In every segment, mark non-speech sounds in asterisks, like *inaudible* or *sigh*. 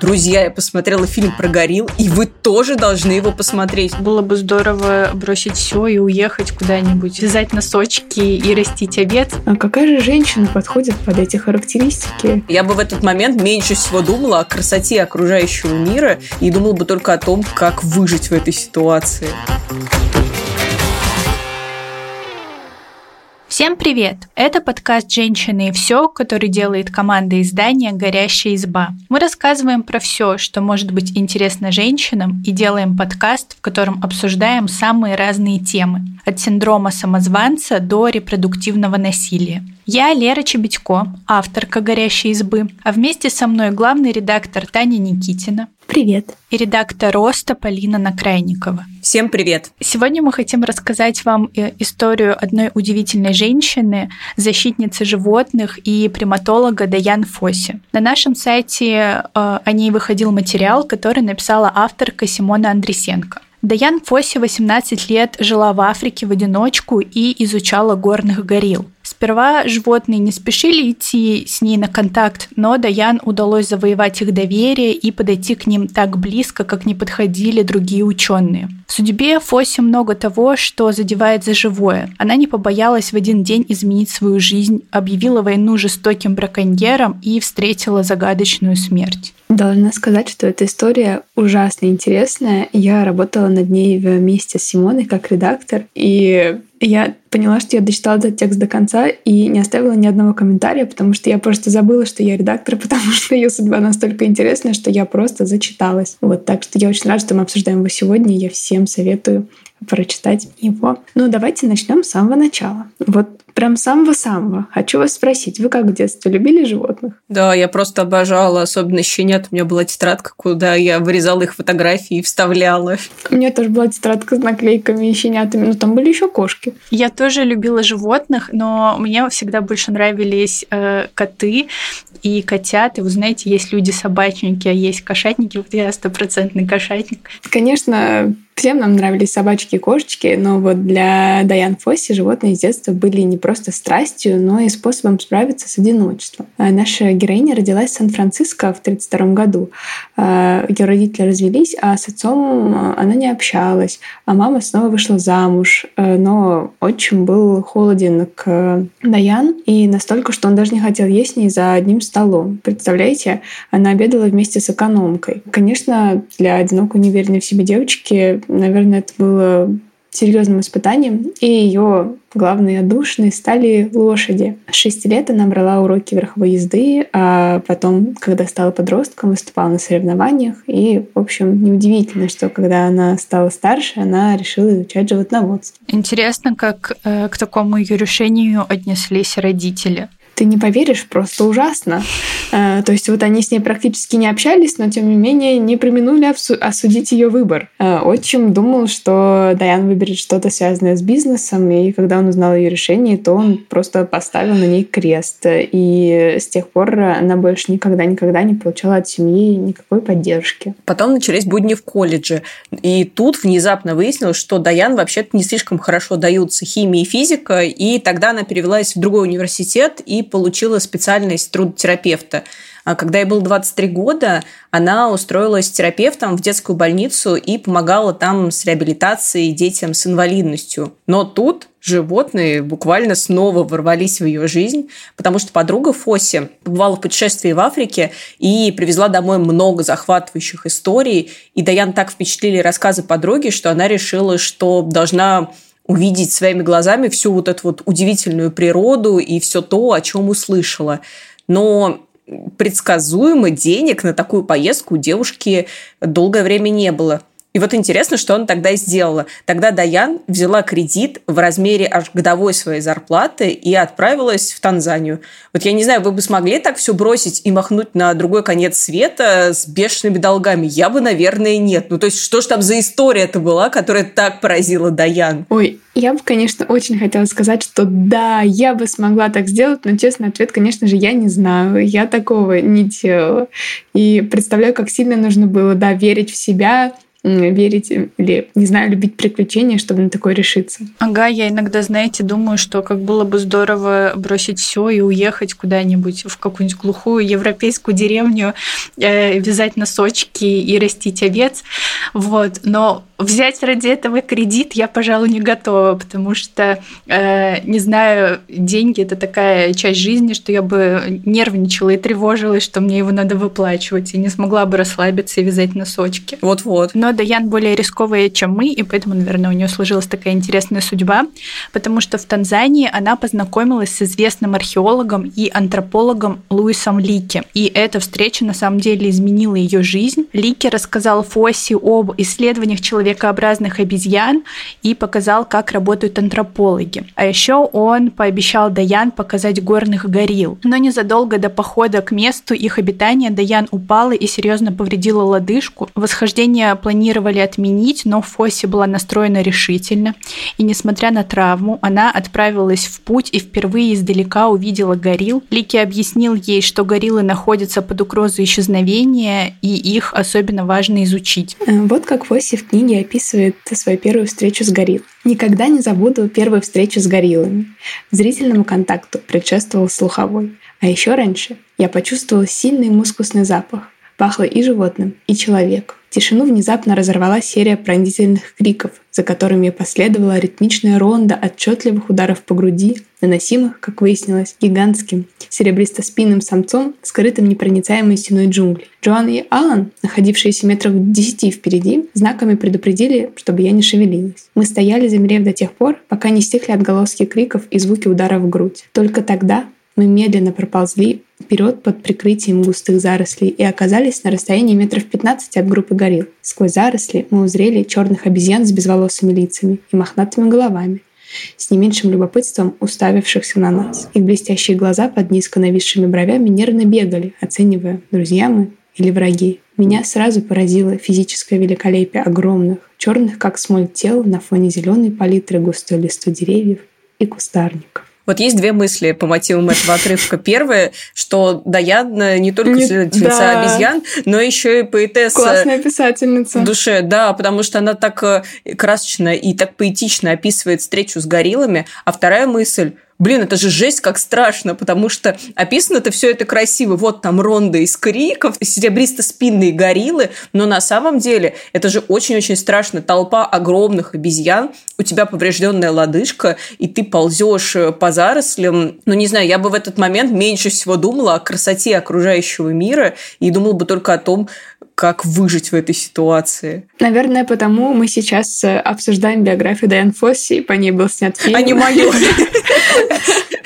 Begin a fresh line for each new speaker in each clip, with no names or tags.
Друзья, я посмотрела фильм про горилл, и вы тоже должны его посмотреть.
Было бы здорово бросить все и уехать куда-нибудь, вязать носочки и растить овец.
А какая же женщина подходит под эти характеристики?
Я бы в этот момент меньше всего думала о красоте окружающего мира и думала бы только о том, как выжить в этой ситуации.
Всем привет! Это подкаст «Женщины и все», который делает команда издания «Горящая изба». Мы рассказываем про все, что может быть интересно женщинам, и делаем подкаст, в котором обсуждаем самые разные темы, от синдрома самозванца до репродуктивного насилия. Я Лера Чебедько, авторка «Горящей избы», а вместе со мной главный редактор Таня Никитина.
Привет.
И редактор «Роста» Полина Накрайникова.
Всем привет.
Сегодня мы хотим рассказать вам э, историю одной удивительной женщины, защитницы животных и приматолога Даян Фоси. На нашем сайте э, о ней выходил материал, который написала авторка Симона Андресенко. Даян Фоси 18 лет жила в Африке в одиночку и изучала горных горилл. Сперва животные не спешили идти с ней на контакт, но Даян удалось завоевать их доверие и подойти к ним так близко, как не подходили другие ученые. В судьбе Фоси много того, что задевает за живое. Она не побоялась в один день изменить свою жизнь, объявила войну жестоким браконьерам и встретила загадочную смерть.
Должна сказать, что эта история ужасно интересная. Я работала над ней вместе с Симоной как редактор, и я поняла, что я дочитала этот текст до конца и не оставила ни одного комментария, потому что я просто забыла, что я редактор, *laughs* потому что ее судьба настолько интересная, что я просто зачиталась. Вот, так что я очень рада, что мы обсуждаем его сегодня. Я всем советую прочитать его. Ну, давайте начнем с самого начала. Вот прям самого-самого. Хочу вас спросить, вы как в детстве любили животных?
Да, я просто обожала, особенно щенят. У меня была тетрадка, куда я вырезала их фотографии и вставляла.
У меня тоже была тетрадка с наклейками и щенятами, но там были еще кошки.
Я тоже любила животных, но мне всегда больше нравились э, коты и котят. И вы знаете, есть люди-собачники, а есть кошатники. Вот я стопроцентный кошатник.
Конечно, Всем нам нравились собачки и кошечки, но вот для Дайан Фосси животные с детства были не просто страстью, но и способом справиться с одиночеством. А наша героиня родилась в Сан-Франциско в 1932 году. А, Ее родители развелись, а с отцом она не общалась, а мама снова вышла замуж, но отчим был холоден к Даян и настолько, что он даже не хотел есть с ней за одним столом. Представляете, она обедала вместе с экономкой. Конечно, для одинокой неуверенной в себе девочки наверное, это было серьезным испытанием, и ее главные отдушины стали лошади. С шести лет она брала уроки верховой езды, а потом, когда стала подростком, выступала на соревнованиях. И, в общем, неудивительно, что когда она стала старше, она решила изучать животноводство.
Интересно, как э, к такому ее решению отнеслись родители
ты не поверишь, просто ужасно. Э, то есть вот они с ней практически не общались, но тем не менее не применули осудить ее выбор. Э, отчим думал, что Даян выберет что-то связанное с бизнесом, и когда он узнал ее решение, то он просто поставил на ней крест. И с тех пор она больше никогда-никогда не получала от семьи никакой поддержки.
Потом начались будни в колледже. И тут внезапно выяснилось, что Даян вообще-то не слишком хорошо даются химия и физика, и тогда она перевелась в другой университет и получила специальность трудотерапевта. А когда ей было 23 года, она устроилась терапевтом в детскую больницу и помогала там с реабилитацией детям с инвалидностью. Но тут животные буквально снова ворвались в ее жизнь, потому что подруга Фоси побывала в путешествии в Африке и привезла домой много захватывающих историй. И Даян так впечатлили рассказы подруги, что она решила, что должна увидеть своими глазами всю вот эту вот удивительную природу и все то, о чем услышала. Но предсказуемо денег на такую поездку у девушки долгое время не было. И вот интересно, что она тогда сделала. Тогда Даян взяла кредит в размере аж годовой своей зарплаты и отправилась в Танзанию. Вот я не знаю, вы бы смогли так все бросить и махнуть на другой конец света с бешеными долгами? Я бы, наверное, нет. Ну, то есть, что ж там за история это была, которая так поразила Даян?
Ой, я бы, конечно, очень хотела сказать, что да, я бы смогла так сделать, но честный ответ, конечно же, я не знаю. Я такого не делала. И представляю, как сильно нужно было, да, верить в себя, верить или, не знаю, любить приключения, чтобы на такое решиться.
Ага, я иногда, знаете, думаю, что как было бы здорово бросить все и уехать куда-нибудь в какую-нибудь глухую европейскую деревню, э, вязать носочки и растить овец. Вот. Но взять ради этого кредит я, пожалуй, не готова, потому что, э, не знаю, деньги это такая часть жизни, что я бы нервничала и тревожилась, что мне его надо выплачивать, и не смогла бы расслабиться и вязать носочки.
Вот-вот.
Но Даян более рисковая, чем мы, и поэтому, наверное, у нее сложилась такая интересная судьба, потому что в Танзании она познакомилась с известным археологом и антропологом Луисом Лики. И эта встреча на самом деле изменила ее жизнь. Лики рассказал Фоси об исследованиях человекообразных обезьян и показал, как работают антропологи. А еще он пообещал Даян показать горных горилл. Но незадолго до похода к месту их обитания Даян упала и серьезно повредила лодыжку. Восхождение планировали отменить, но Фоси была настроена решительно. И несмотря на травму, она отправилась в путь и впервые издалека увидела горилл. Лики объяснил ей, что гориллы находятся под угрозой исчезновения, и их особенно важно изучить.
Э, вот как Фоси в книге описывает свою первую встречу с гориллой. Никогда не забуду первую встречу с гориллами. Зрительному контакту предшествовал слуховой. А еще раньше я почувствовала сильный мускусный запах. Пахло и животным, и человеком. Тишину внезапно разорвала серия пронзительных криков, за которыми последовала ритмичная ронда отчетливых ударов по груди, наносимых, как выяснилось, гигантским, серебристо-спинным самцом, скрытым непроницаемой стеной джунглей. Джоан и Алан, находившиеся метров десяти впереди, знаками предупредили, чтобы я не шевелилась. Мы стояли, замерев до тех пор, пока не стихли отголоски криков и звуки ударов в грудь. Только тогда мы медленно проползли вперед под прикрытием густых зарослей и оказались на расстоянии метров 15 от группы горилл. Сквозь заросли мы узрели черных обезьян с безволосыми лицами и мохнатыми головами, с не меньшим любопытством уставившихся на нас. Их блестящие глаза под низко нависшими бровями нервно бегали, оценивая, друзья мы или враги. Меня сразу поразило физическое великолепие огромных, черных как смоль тел на фоне зеленой палитры густой листвы деревьев и кустарников.
Вот есть две мысли по мотивам этого отрывка. Первое, что Даян не только исследовательница да. обезьян, но еще и поэтесса.
Классная писательница.
В душе, да, потому что она так э, красочно и так поэтично описывает встречу с гориллами. А вторая мысль, Блин, это же жесть, как страшно, потому что описано это все это красиво. Вот там ронда из криков, серебристо-спинные гориллы, но на самом деле это же очень-очень страшно. Толпа огромных обезьян, у тебя поврежденная лодыжка, и ты ползешь э, по зарослям. Ну, не знаю, я бы в этот момент меньше всего думала о красоте окружающего мира и думала бы только о том, как выжить в этой ситуации.
Наверное, потому мы сейчас э, обсуждаем биографию Дайан Фосси, и по ней был снят фильм.
А не мою.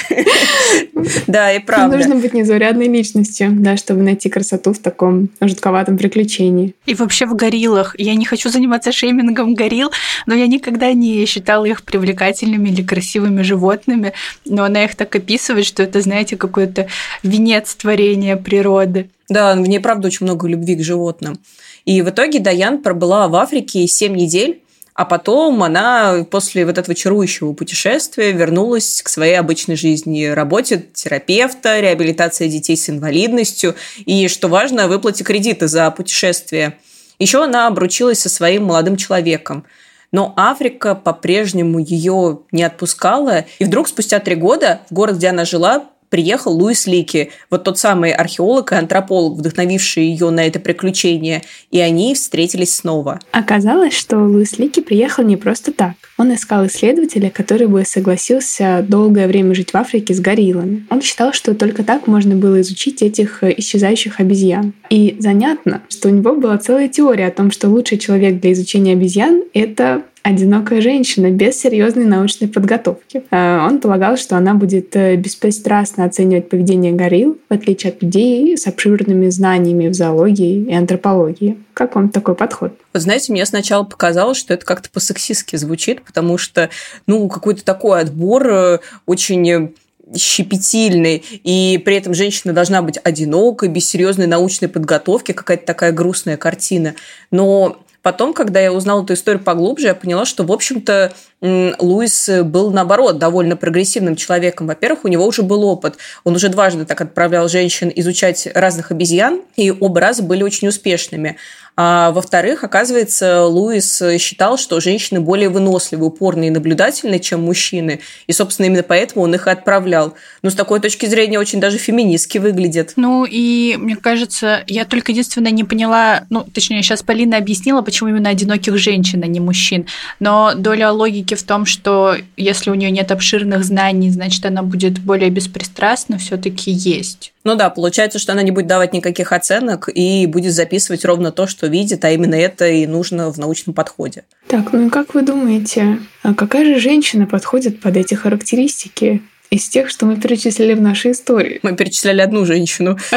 *laughs* Да, и правда.
Нужно быть незаурядной личностью, да, чтобы найти красоту в таком жутковатом приключении.
И вообще в гориллах. Я не хочу заниматься шеймингом горилл, но я никогда не считала их привлекательными или красивыми животными. Но она их так описывает, что это, знаете, какой-то венец творения природы.
Да, в ней, правда, очень много любви к животным. И в итоге Даян пробыла в Африке 7 недель, а потом она после вот этого чарующего путешествия вернулась к своей обычной жизни, работе терапевта, реабилитация детей с инвалидностью и, что важно, выплате кредита за путешествие. Еще она обручилась со своим молодым человеком. Но Африка по-прежнему ее не отпускала. И вдруг спустя три года в город, где она жила, приехал Луис Лики, вот тот самый археолог и антрополог, вдохновивший ее на это приключение, и они встретились снова.
Оказалось, что Луис Лики приехал не просто так. Он искал исследователя, который бы согласился долгое время жить в Африке с гориллами. Он считал, что только так можно было изучить этих исчезающих обезьян. И занятно, что у него была целая теория о том, что лучший человек для изучения обезьян — это одинокая женщина без серьезной научной подготовки. Э, он полагал, что она будет э, беспристрастно оценивать поведение горилл, в отличие от людей с обширными знаниями в зоологии и антропологии. Как вам такой подход?
Вот знаете, мне сначала показалось, что это как-то по-сексистски звучит, потому что, ну, какой-то такой отбор э, очень щепетильный, и при этом женщина должна быть одинокой, без серьезной научной подготовки, какая-то такая грустная картина. Но Потом, когда я узнала эту историю поглубже, я поняла, что, в общем-то, Луис был, наоборот, довольно прогрессивным человеком. Во-первых, у него уже был опыт. Он уже дважды так отправлял женщин изучать разных обезьян, и оба раза были очень успешными. А во-вторых, оказывается, Луис считал, что женщины более выносливы, упорные и наблюдательные, чем мужчины. И, собственно, именно поэтому он их и отправлял. Но с такой точки зрения очень даже феминистски выглядит.
Ну и мне кажется, я только единственное не поняла, ну, точнее, сейчас Полина объяснила, почему именно одиноких женщин, а не мужчин. Но доля логики в том, что если у нее нет обширных знаний, значит, она будет более беспристрастна, все-таки есть.
Ну да, получается, что она не будет давать никаких оценок и будет записывать ровно то, что видит, а именно это и нужно в научном подходе.
Так, ну и как вы думаете, а какая же женщина подходит под эти характеристики? из тех, что мы перечислили в нашей истории.
Мы перечисляли одну женщину. *laughs*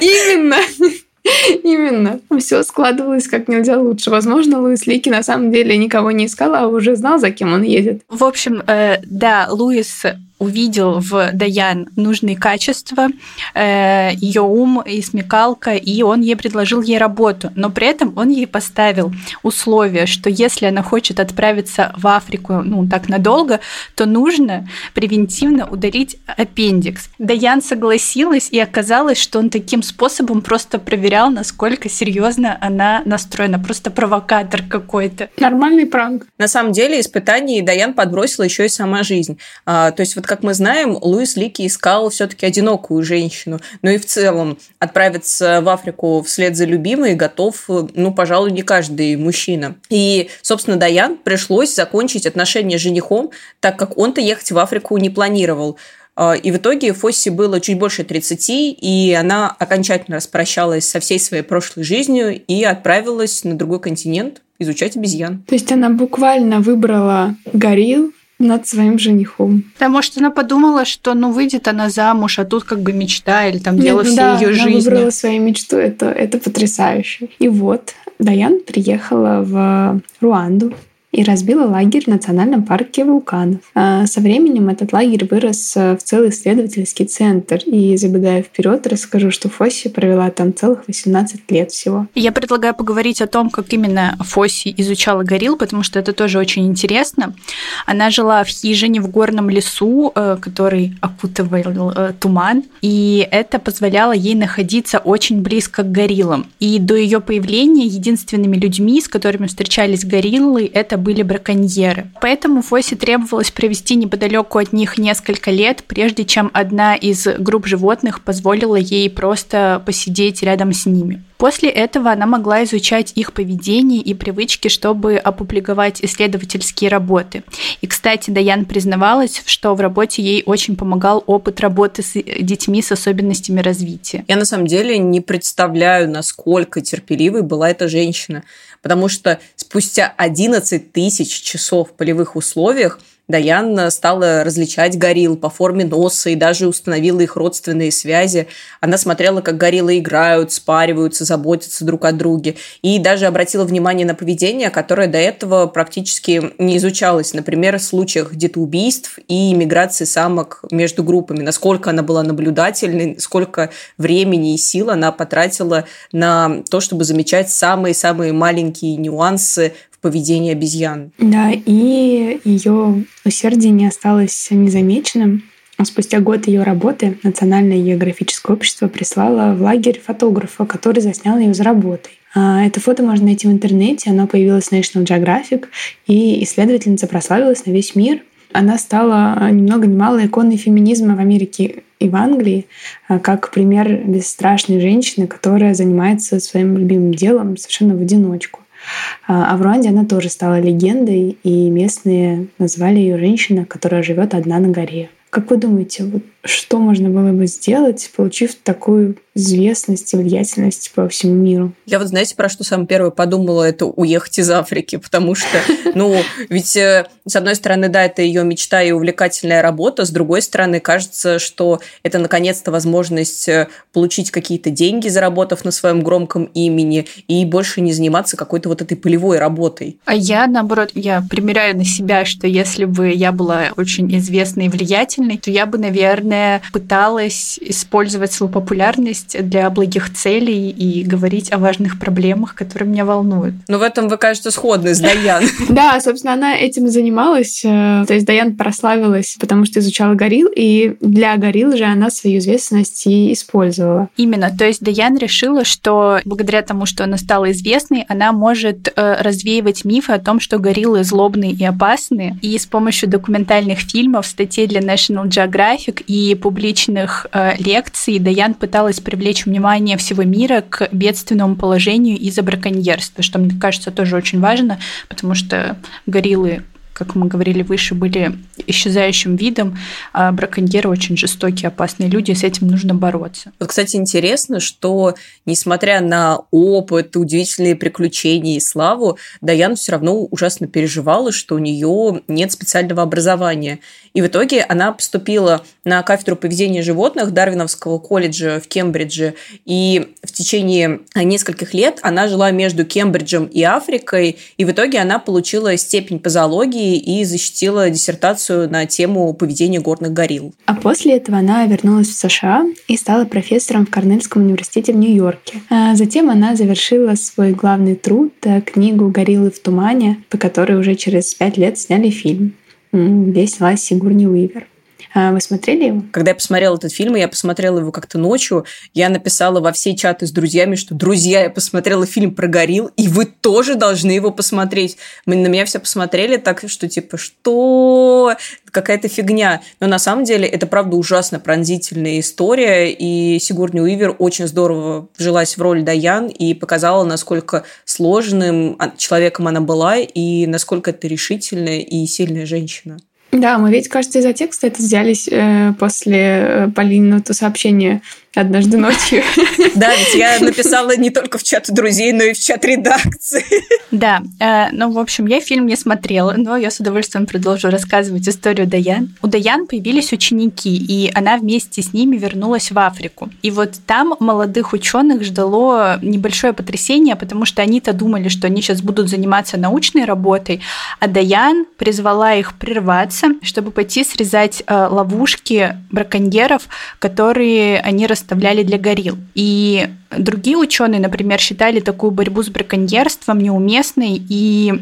Именно. Именно. Все складывалось как нельзя лучше. Возможно, Луис Лики на самом деле никого не искал, а уже знал, за кем он едет.
В общем, э, да, Луис увидел в Даян нужные качества, э, ее ум и смекалка, и он ей предложил ей работу. Но при этом он ей поставил условие, что если она хочет отправиться в Африку, ну, так надолго, то нужно превентивно удалить аппендикс. Даян согласилась, и оказалось, что он таким способом просто проверял, насколько серьезно она настроена. Просто провокатор какой-то.
Нормальный пранк.
На самом деле испытаний Даян подбросила еще и сама жизнь. А, то есть вот как мы знаем, Луис Лики искал все-таки одинокую женщину. Но и в целом отправиться в Африку вслед за любимой готов, ну, пожалуй, не каждый мужчина. И, собственно, Даян пришлось закончить отношения с женихом, так как он-то ехать в Африку не планировал. А, и в итоге Фосси было чуть больше 30, и она окончательно распрощалась со всей своей прошлой жизнью и отправилась на другой континент изучать обезьян.
То есть она буквально выбрала горилл, над своим женихом.
Потому что она подумала, что ну выйдет она замуж, а тут как бы мечта или там дело всей
да,
ее жизни.
Она выбрала свою мечту, это, это потрясающе. И вот Даян приехала в Руанду, и разбила лагерь в национальном парке вулканов. А со временем этот лагерь вырос э, в целый исследовательский центр. И забегая вперед, расскажу, что Фосси провела там целых 18 лет всего.
Я предлагаю поговорить о том, как именно Фосси изучала горилл, потому что это тоже очень интересно. Она жила в хижине в горном лесу, э, который окутывал э, туман, и это позволяло ей находиться очень близко к гориллам. И до ее появления единственными людьми, с которыми встречались гориллы, это были браконьеры. Поэтому Фосе требовалось провести неподалеку от них несколько лет, прежде чем одна из групп животных позволила ей просто посидеть рядом с ними. После этого она могла изучать их поведение и привычки, чтобы опубликовать исследовательские работы. И, кстати, Даян признавалась, что в работе ей очень помогал опыт работы с детьми с особенностями развития.
Я на самом деле не представляю, насколько терпеливой была эта женщина, потому что спустя 11 тысяч часов в полевых условиях Даян стала различать горилл по форме носа и даже установила их родственные связи. Она смотрела, как гориллы играют, спариваются, заботятся друг о друге. И даже обратила внимание на поведение, которое до этого практически не изучалось. Например, в случаях детоубийств и миграции самок между группами. Насколько она была наблюдательной, сколько времени и сил она потратила на то, чтобы замечать самые-самые маленькие нюансы в поведении обезьян.
Да, и ее усердие не осталось незамеченным. Спустя год ее работы Национальное географическое общество прислало в лагерь фотографа, который заснял ее за работой. А, это фото можно найти в интернете, оно появилось в National Geographic, и исследовательница прославилась на весь мир. Она стала ни много ни мало иконой феминизма в Америке и в Англии, а, как пример бесстрашной женщины, которая занимается своим любимым делом совершенно в одиночку. А, а в Руанде она тоже стала легендой, и местные назвали ее женщина, которая живет одна на горе. Как вы думаете, вот что можно было бы сделать, получив такую известность и влиятельность по всему миру?
Я вот, знаете, про что самое первое подумала, это уехать из Африки, потому что, ну, ведь э, с одной стороны, да, это ее мечта и увлекательная работа, с другой стороны, кажется, что это наконец-то возможность э, получить какие-то деньги, заработав на своем громком имени, и больше не заниматься какой-то вот этой полевой работой.
А я, наоборот, я примеряю на себя, что если бы я была очень известной и влиятельной, то я бы, наверное, наверное, пыталась использовать свою популярность для благих целей и говорить о важных проблемах, которые меня волнуют.
Ну, в этом вы, кажется, сходны с Даян. *laughs*
Да, собственно, она этим занималась. Э, то есть Даян прославилась, потому что изучала горилл, и для горилл же она свою известность и использовала.
Именно. То есть Даян решила, что благодаря тому, что она стала известной, она может э, развеивать мифы о том, что гориллы злобные и опасные. И с помощью документальных фильмов, статей для National Geographic и публичных э, лекций. Даян пыталась привлечь внимание всего мира к бедственному положению из-за браконьерства, что, мне кажется, тоже очень важно, потому что гориллы как мы говорили выше, были исчезающим видом, а браконьеры очень жестокие, опасные люди, и с этим нужно бороться.
Вот, кстати, интересно, что несмотря на опыт, удивительные приключения и славу, Даян все равно ужасно переживала, что у нее нет специального образования. И в итоге она поступила на кафедру поведения животных Дарвиновского колледжа в Кембридже. И в течение нескольких лет она жила между Кембриджем и Африкой. И в итоге она получила степень по зоологии и защитила диссертацию на тему поведения горных горилл.
А после этого она вернулась в США и стала профессором в Корнельском университете в Нью-Йорке. А затем она завершила свой главный труд, э, книгу «Гориллы в тумане», по которой уже через пять лет сняли фильм где снялась Сигурни Уивер. А вы смотрели его?
Когда я посмотрела этот фильм, я посмотрела его как-то ночью, я написала во все чаты с друзьями, что «Друзья, я посмотрела фильм про горилл, и вы тоже должны его посмотреть». Мы, на меня все посмотрели так, что типа «Что? Какая-то фигня». Но на самом деле это, правда, ужасно пронзительная история, и Сигурни Уивер очень здорово вжилась в роль Даян и показала, насколько сложным человеком она была, и насколько это решительная и сильная женщина.
Да, мы ведь, кажется, из-за текста это взялись э, после э, Полины то сообщение однажды ночью. *laughs*
Да, ведь я написала не только в чат друзей, но и в чат редакции.
Да, э, ну, в общем, я фильм не смотрела, но я с удовольствием продолжу рассказывать историю Даян. У Даян появились ученики, и она вместе с ними вернулась в Африку. И вот там молодых ученых ждало небольшое потрясение, потому что они-то думали, что они сейчас будут заниматься научной работой, а Даян призвала их прерваться, чтобы пойти срезать э, ловушки браконьеров, которые они расставляли для горилл. И другие ученые, например, считали такую борьбу с браконьерством неуместной и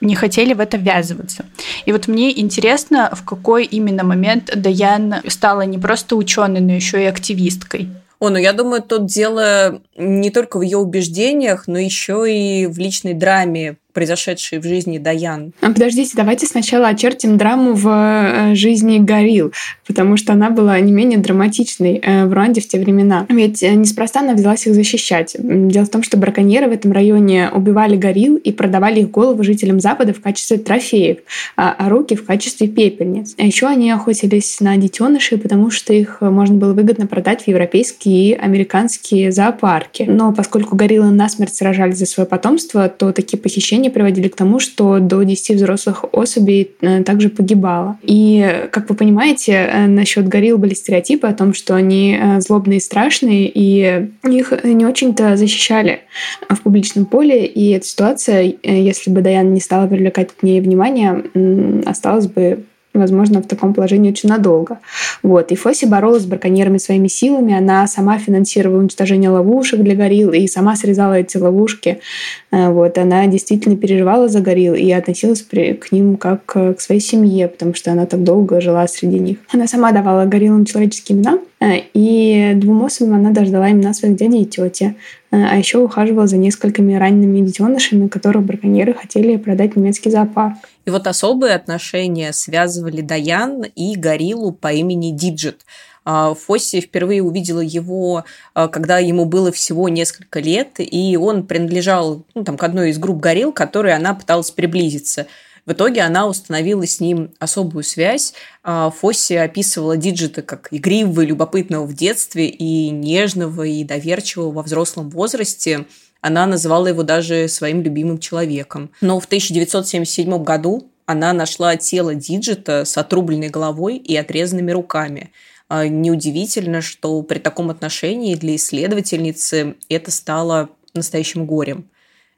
не хотели в это ввязываться. И вот мне интересно, в какой именно момент Даян стала не просто ученой, но еще и активисткой.
О, ну я думаю, тут дело не только в ее убеждениях, но еще и в личной драме произошедшие в жизни Даян.
А подождите, давайте сначала очертим драму в э, жизни Горил, потому что она была не менее драматичной э, в Руанде в те времена. Ведь э, неспроста она взялась их защищать. Дело в том, что браконьеры в этом районе убивали горил и продавали их головы жителям Запада в качестве трофеев, а, а руки в качестве пепельниц. А еще они охотились на детенышей, потому что их можно было выгодно продать в европейские и американские зоопарки. Но поскольку гориллы насмерть сражались за свое потомство, то такие похищения исследования приводили к тому, что до 10 взрослых особей э, также погибало. И, как вы понимаете, э, насчет горилл были стереотипы о том, что они э, злобные и страшные, и их не очень-то защищали в публичном поле. И эта ситуация, если бы Даян не стала привлекать к ней внимание, осталась бы возможно, в таком положении очень надолго. Вот. И Фоси боролась с браконьерами своими силами. Она сама финансировала уничтожение ловушек для горилл и сама срезала эти ловушки. Э, вот. Она действительно переживала за горилл и относилась к ним как к своей семье, потому что она так долго жила среди них. Она сама давала гориллам человеческие имена, э, и двум особям она дождала имена своих дяди и тети. Э, а еще ухаживала за несколькими ранеными детенышами, которых браконьеры хотели продать в немецкий зоопарк.
И вот особые отношения связывали Даян и гориллу по имени Диджит. А, Фосси впервые увидела его, а, когда ему было всего несколько лет, и он принадлежал ну, там, к одной из групп горилл, к которой она пыталась приблизиться. В итоге она установила с ним особую связь. А, Фосси описывала Диджита как игривого и любопытного в детстве и нежного и доверчивого во взрослом возрасте. Она называла его даже своим любимым человеком. Но в 1977 году она нашла тело Диджита с отрубленной головой и отрезанными руками. А, неудивительно, что при таком отношении для исследовательницы это стало настоящим горем.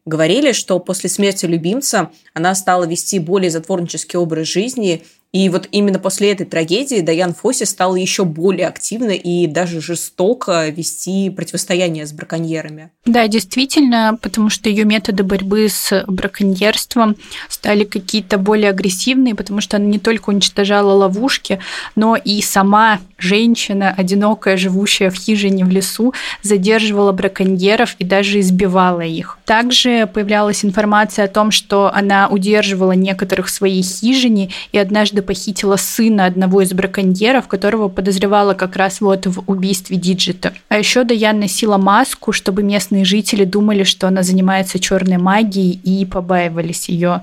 Говорили, что после смерти любимца она стала вести более затворнический образ жизни И вот именно после этой трагедии Даян Фоси стала еще более активно и даже жестоко вести противостояние с браконьерами.
Да, действительно, потому что ее методы борьбы с браконьерством стали какие-то более агрессивные, потому что она не только уничтожала ловушки, но и сама женщина, одинокая, живущая в хижине в лесу, задерживала браконьеров и даже избивала их. Также появлялась информация о том, что она удерживала некоторых в своей хижине и однажды похитила сына одного из браконьеров, которого подозревала как раз вот в убийстве Диджита. А еще Даян носила маску, чтобы местные жители думали, что она занимается черной магией и побаивались ее.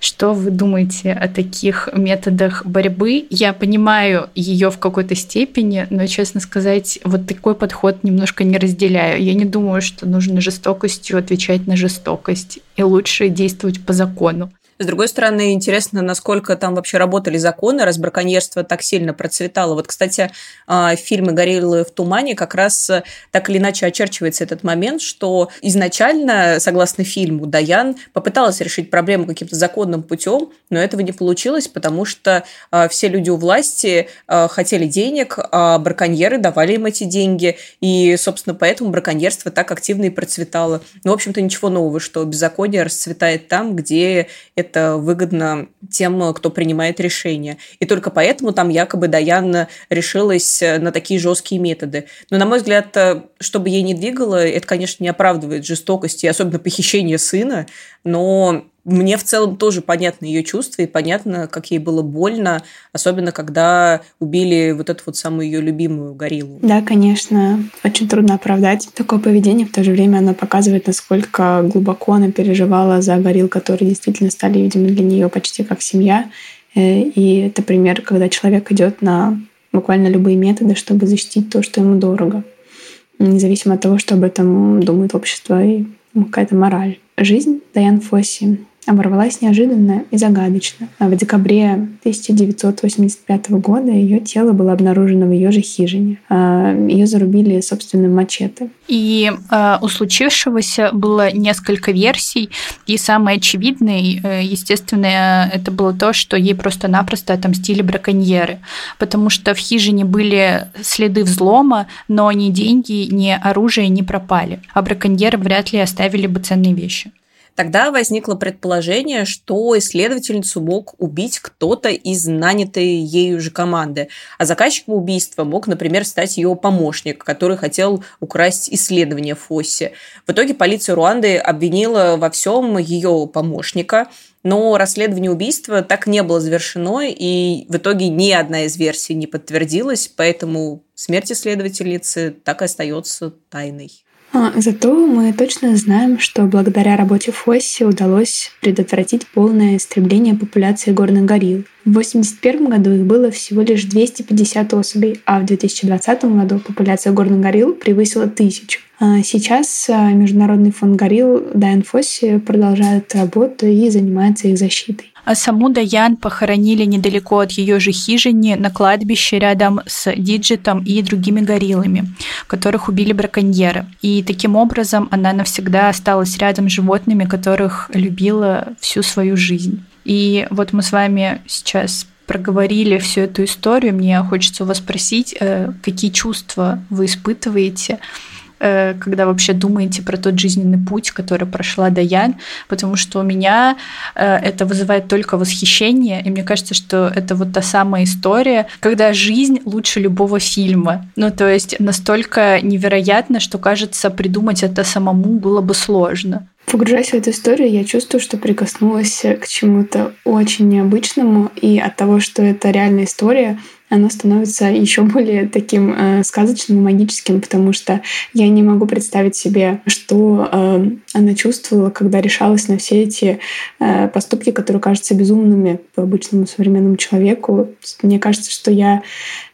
Что вы думаете о таких методах борьбы? Я понимаю ее в какой-то степени, но, честно сказать, вот такой подход немножко не разделяю. Я не думаю, что нужно жестокостью отвечать на жестокость, и лучше действовать по закону.
С другой стороны, интересно, насколько там вообще работали законы, раз браконьерство так сильно процветало. Вот, кстати, а, в фильме «Гориллы в тумане» как раз э, так или иначе очерчивается этот момент, что изначально, согласно фильму, Даян попыталась решить проблему каким-то законным путем, но этого не получилось, потому что а, все люди у власти а, хотели денег, а браконьеры давали им эти деньги, и, собственно, поэтому браконьерство так активно и процветало. Ну, в общем-то, ничего нового, что беззаконие расцветает там, где это это выгодно тем, кто принимает решения. И только поэтому там якобы Даян решилась на такие жесткие методы. Но, на мой взгляд, чтобы ей не двигало, это, конечно, не оправдывает жестокости, особенно похищение сына, но мне в целом тоже понятно ее чувства и понятно, как ей было больно, особенно когда убили вот эту вот самую ее любимую гориллу.
Да, конечно, очень трудно оправдать такое поведение. В то же время оно показывает, насколько глубоко она переживала за горилл, которые действительно стали, видимо, для нее почти как семья. Э, и это пример, когда человек идет на буквально любые методы, чтобы защитить то, что ему дорого, независимо от того, что об этом думает общество и какая-то мораль. Жизнь Дайан Фосси оборвалась неожиданно и загадочно. А в декабре 1985 года ее тело было обнаружено в ее же хижине. А, ее зарубили собственным мачете.
И э, у случившегося было несколько версий, и самой очевидной, э, естественно, это было то, что ей просто-напросто отомстили браконьеры, потому что в хижине были следы взлома, но ни деньги, ни оружие не пропали, а браконьеры вряд ли оставили бы ценные вещи.
Тогда возникло предположение, что исследовательницу мог убить кто-то из нанятой ею же команды, а заказчиком убийства мог, например, стать ее помощник, который хотел украсть исследование Фосси. В итоге полиция Руанды обвинила во всем ее помощника, но расследование убийства так не было завершено, и в итоге ни одна из версий не подтвердилась, поэтому смерть исследовательницы так и остается тайной.
А, зато мы точно знаем, что благодаря работе Фосси удалось предотвратить полное истребление популяции горных горилл. В 1981 году их было всего лишь 250 особей, а в 2020 году популяция горных горилл превысила тысячу. А сейчас а, Международный фонд горилл Дайан Фосси продолжает работу и занимается их защитой.
А саму Даян похоронили недалеко от ее же хижины на кладбище рядом с Диджитом и другими гориллами, которых убили браконьеры. И таким образом она навсегда осталась рядом с животными, которых любила всю свою жизнь. И вот мы с вами сейчас проговорили всю эту историю. Мне хочется у вас спросить, э, какие чувства вы испытываете когда вообще думаете про тот жизненный путь, который прошла Даян, потому что у меня э, это вызывает только восхищение, и мне кажется, что это вот та самая история, когда жизнь лучше любого фильма. Ну, то есть настолько невероятно, что, кажется, придумать это самому было бы сложно.
Погружаясь в эту историю, я чувствую, что прикоснулась к чему-то очень необычному, и от того, что это реальная история, оно становится еще более таким э, сказочным и магическим, потому что я не могу представить себе, что э, она чувствовала, когда решалась на все эти э, поступки, которые кажутся безумными по обычному современному человеку. Мне кажется, что я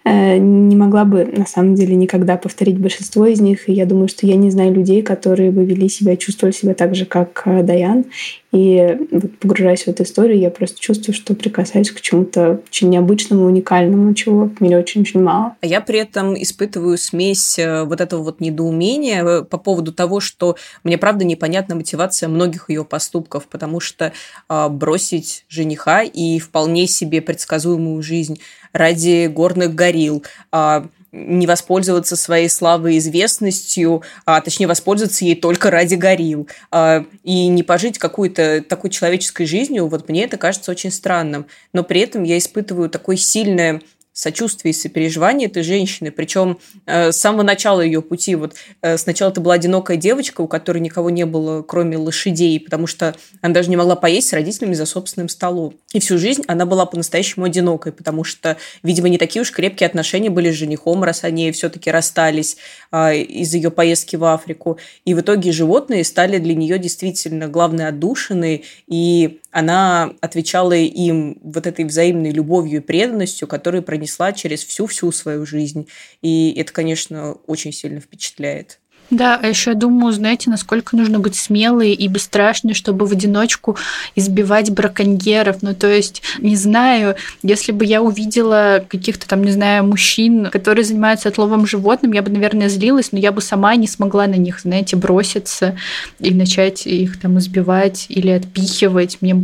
э, не могла бы на самом деле никогда повторить большинство из них, и я думаю, что я не знаю людей, которые бы вели себя, чувствовали себя так же, как э, Даян. И вот, погружаясь в эту историю, я просто чувствую, что прикасаюсь к чему-то очень необычному, уникальному, чего в мире очень-очень мало.
А я при этом испытываю смесь э, вот этого вот недоумения э, по поводу того, что мне правда непонятна мотивация многих ее поступков, потому что э, бросить жениха и вполне себе предсказуемую жизнь ради горных горил, э, не воспользоваться своей славой и известностью, а точнее воспользоваться ей только ради горил, а, и не пожить какой-то такой человеческой жизнью, вот мне это кажется очень странным. Но при этом я испытываю такое сильное сочувствие и сопереживание этой женщины. Причем э, с самого начала ее пути, вот э, сначала это была одинокая девочка, у которой никого не было, кроме лошадей, потому что она даже не могла поесть с родителями за собственным столом. И всю жизнь она была по-настоящему одинокой, потому что, видимо, не такие уж крепкие отношения были с женихом, раз они все-таки расстались э, из ее поездки в Африку. И в итоге животные стали для нее действительно главной отдушиной, и она отвечала им вот этой взаимной любовью и преданностью, которую пронесла через всю-всю свою жизнь. И это, конечно, очень сильно впечатляет.
Да, а еще я думаю, знаете, насколько нужно быть смелой и бесстрашной, чтобы в одиночку избивать браконьеров. Ну, то есть, не знаю, если бы я увидела каких-то там, не знаю, мужчин, которые занимаются отловом животным, я бы, наверное, злилась, но я бы сама не смогла на них, знаете, броситься и начать их там избивать или отпихивать. Мне,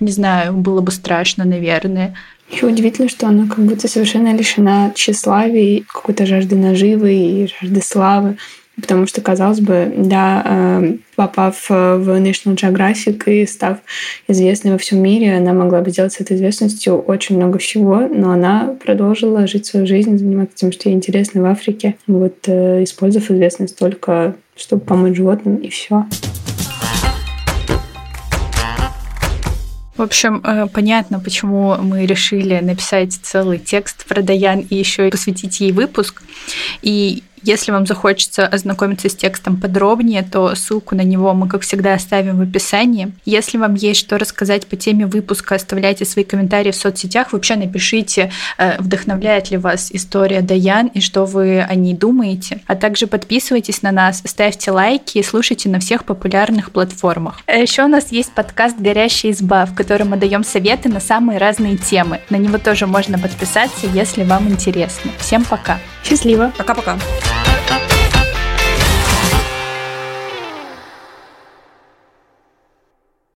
не знаю, было бы страшно, наверное.
Еще удивительно, что она как будто совершенно лишена тщеславия, какой-то жажды наживы и жажды славы. Потому что, казалось бы, да, э, попав в National Geographic и став известной во всем мире, она могла бы сделать с этой известностью очень много всего, но она продолжила жить свою жизнь, заниматься тем, что ей интересно в Африке, вот, э, использовав известность только, чтобы помочь животным, и все.
В общем, э, понятно, почему мы решили написать целый текст про Даян и еще и посвятить ей выпуск. И если вам захочется ознакомиться с текстом подробнее, то ссылку на него мы, как всегда, оставим в описании. Если вам есть что рассказать по теме выпуска, оставляйте свои комментарии в соцсетях. Вообще напишите, э, вдохновляет ли вас история Даян и что вы о ней думаете. А также подписывайтесь на нас, ставьте лайки и слушайте на всех популярных платформах. А еще у нас есть подкаст «Горящая изба», в котором мы даем советы на самые разные темы. На него тоже можно подписаться, если вам интересно. Всем пока!
Счастливо.
Пока-пока.